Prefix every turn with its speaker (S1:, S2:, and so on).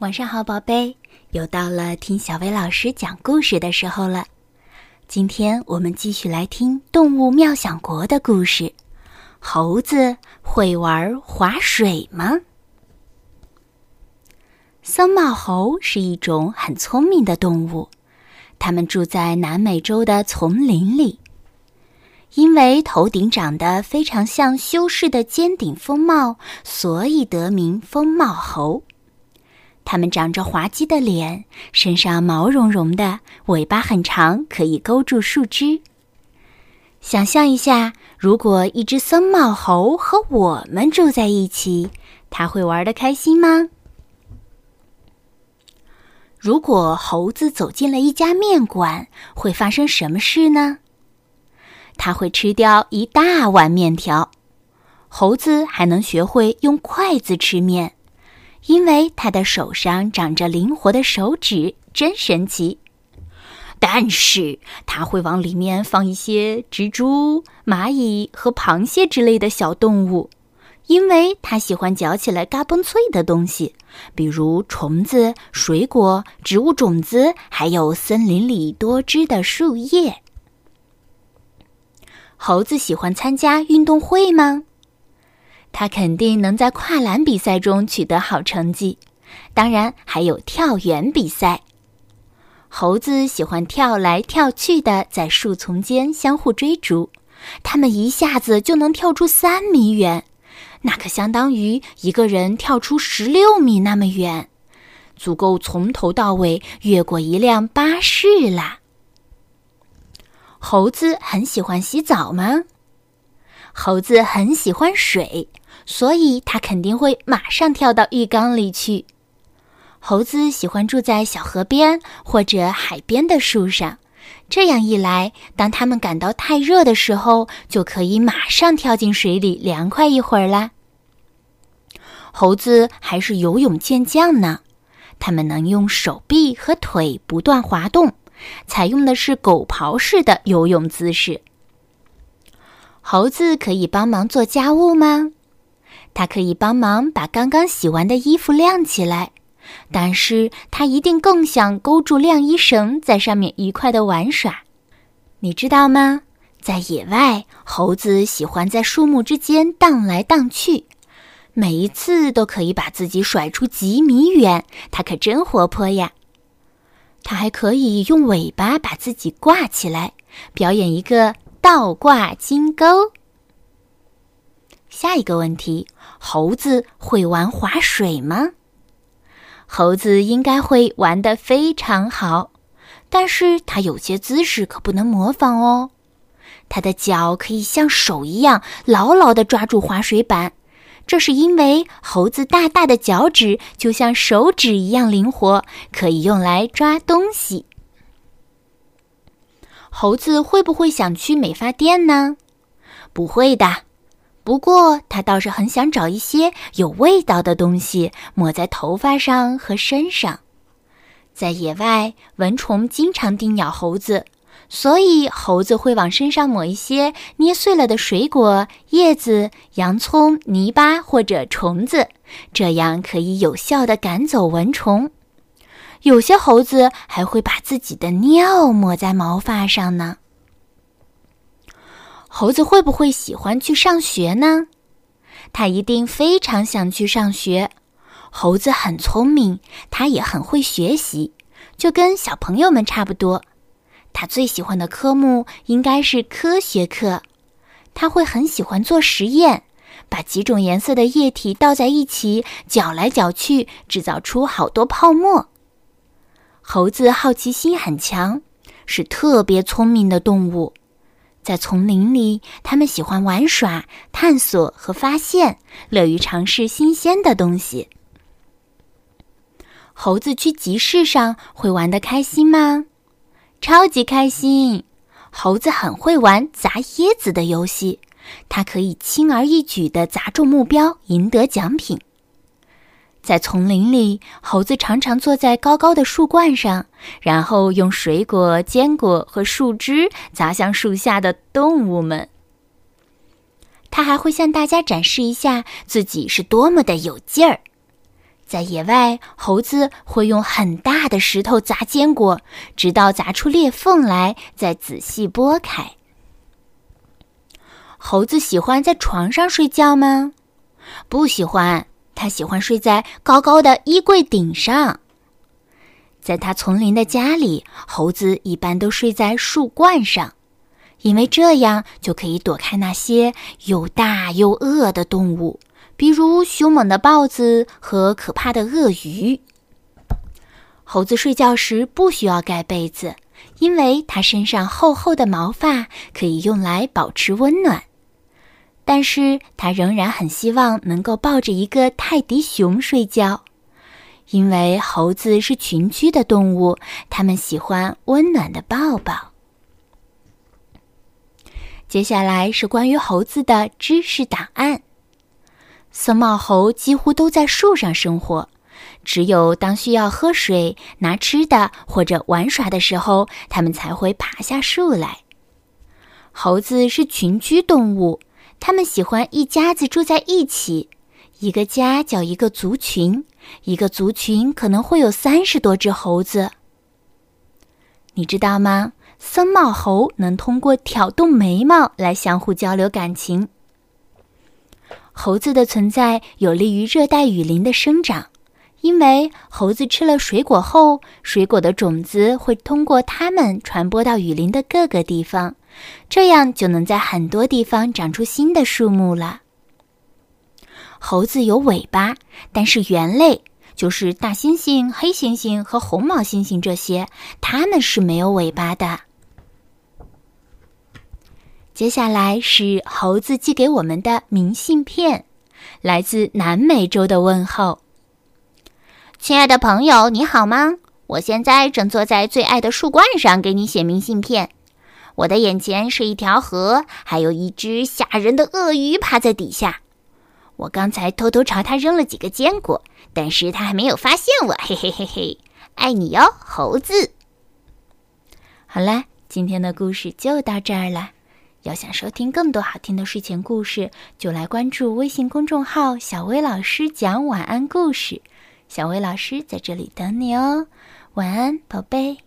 S1: 晚上好，宝贝，又到了听小薇老师讲故事的时候了。今天我们继续来听《动物妙想国》的故事。猴子会玩划水吗？僧帽猴是一种很聪明的动物，它们住在南美洲的丛林里。因为头顶长得非常像修士的尖顶风帽，所以得名风帽猴。它们长着滑稽的脸，身上毛茸茸的，尾巴很长，可以勾住树枝。想象一下，如果一只僧帽猴和我们住在一起，它会玩得开心吗？如果猴子走进了一家面馆，会发生什么事呢？它会吃掉一大碗面条。猴子还能学会用筷子吃面。因为他的手上长着灵活的手指，真神奇。但是他会往里面放一些蜘蛛、蚂蚁和螃蟹之类的小动物，因为他喜欢嚼起来嘎嘣脆的东西，比如虫子、水果、植物种子，还有森林里多汁的树叶。猴子喜欢参加运动会吗？他肯定能在跨栏比赛中取得好成绩，当然还有跳远比赛。猴子喜欢跳来跳去的，在树丛间相互追逐，它们一下子就能跳出三米远，那可相当于一个人跳出十六米那么远，足够从头到尾越过一辆巴士啦。猴子很喜欢洗澡吗？猴子很喜欢水。所以，它肯定会马上跳到浴缸里去。猴子喜欢住在小河边或者海边的树上，这样一来，当它们感到太热的时候，就可以马上跳进水里凉快一会儿啦。猴子还是游泳健将呢，它们能用手臂和腿不断滑动，采用的是狗刨式的游泳姿势。猴子可以帮忙做家务吗？它可以帮忙把刚刚洗完的衣服晾起来，但是它一定更想勾住晾衣绳，在上面愉快的玩耍。你知道吗？在野外，猴子喜欢在树木之间荡来荡去，每一次都可以把自己甩出几米远。它可真活泼呀！它还可以用尾巴把自己挂起来，表演一个倒挂金钩。下一个问题：猴子会玩划水吗？猴子应该会玩得非常好，但是它有些姿势可不能模仿哦。它的脚可以像手一样牢牢地抓住划水板，这是因为猴子大大的脚趾就像手指一样灵活，可以用来抓东西。猴子会不会想去美发店呢？不会的。不过，他倒是很想找一些有味道的东西抹在头发上和身上。在野外，蚊虫经常叮咬猴子，所以猴子会往身上抹一些捏碎了的水果、叶子、洋葱、泥巴或者虫子，这样可以有效地赶走蚊虫。有些猴子还会把自己的尿抹在毛发上呢。猴子会不会喜欢去上学呢？它一定非常想去上学。猴子很聪明，它也很会学习，就跟小朋友们差不多。它最喜欢的科目应该是科学课。它会很喜欢做实验，把几种颜色的液体倒在一起，搅来搅去，制造出好多泡沫。猴子好奇心很强，是特别聪明的动物。在丛林里，他们喜欢玩耍、探索和发现，乐于尝试新鲜的东西。猴子去集市上会玩得开心吗？超级开心！猴子很会玩砸椰子的游戏，它可以轻而易举地砸中目标，赢得奖品。在丛林里，猴子常常坐在高高的树冠上，然后用水果、坚果和树枝砸向树下的动物们。他还会向大家展示一下自己是多么的有劲儿。在野外，猴子会用很大的石头砸坚果，直到砸出裂缝来，再仔细剥开。猴子喜欢在床上睡觉吗？不喜欢，它喜欢睡在高高的衣柜顶上。在它丛林的家里，猴子一般都睡在树冠上，因为这样就可以躲开那些又大又饿的动物。比如凶猛的豹子和可怕的鳄鱼。猴子睡觉时不需要盖被子，因为它身上厚厚的毛发可以用来保持温暖。但是它仍然很希望能够抱着一个泰迪熊睡觉，因为猴子是群居的动物，它们喜欢温暖的抱抱。接下来是关于猴子的知识档案。僧帽猴几乎都在树上生活，只有当需要喝水、拿吃的或者玩耍的时候，它们才会爬下树来。猴子是群居动物，他们喜欢一家子住在一起。一个家叫一个族群，一个族群可能会有三十多只猴子。你知道吗？僧帽猴能通过挑动眉毛来相互交流感情。猴子的存在有利于热带雨林的生长，因为猴子吃了水果后，水果的种子会通过它们传播到雨林的各个地方，这样就能在很多地方长出新的树木了。猴子有尾巴，但是猿类，就是大猩猩、黑猩猩和红毛猩猩这些，它们是没有尾巴的。接下来是猴子寄给我们的明信片，来自南美洲的问候。亲爱的朋友，你好吗？我现在正坐在最爱的树冠上给你写明信片。我的眼前是一条河，还有一只吓人的鳄鱼趴在底下。我刚才偷偷朝它扔了几个坚果，但是它还没有发现我。嘿嘿嘿嘿，爱你哟，猴子。好了，今天的故事就到这儿了。要想收听更多好听的睡前故事，就来关注微信公众号“小薇老师讲晚安故事”。小薇老师在这里等你哦，晚安，宝贝。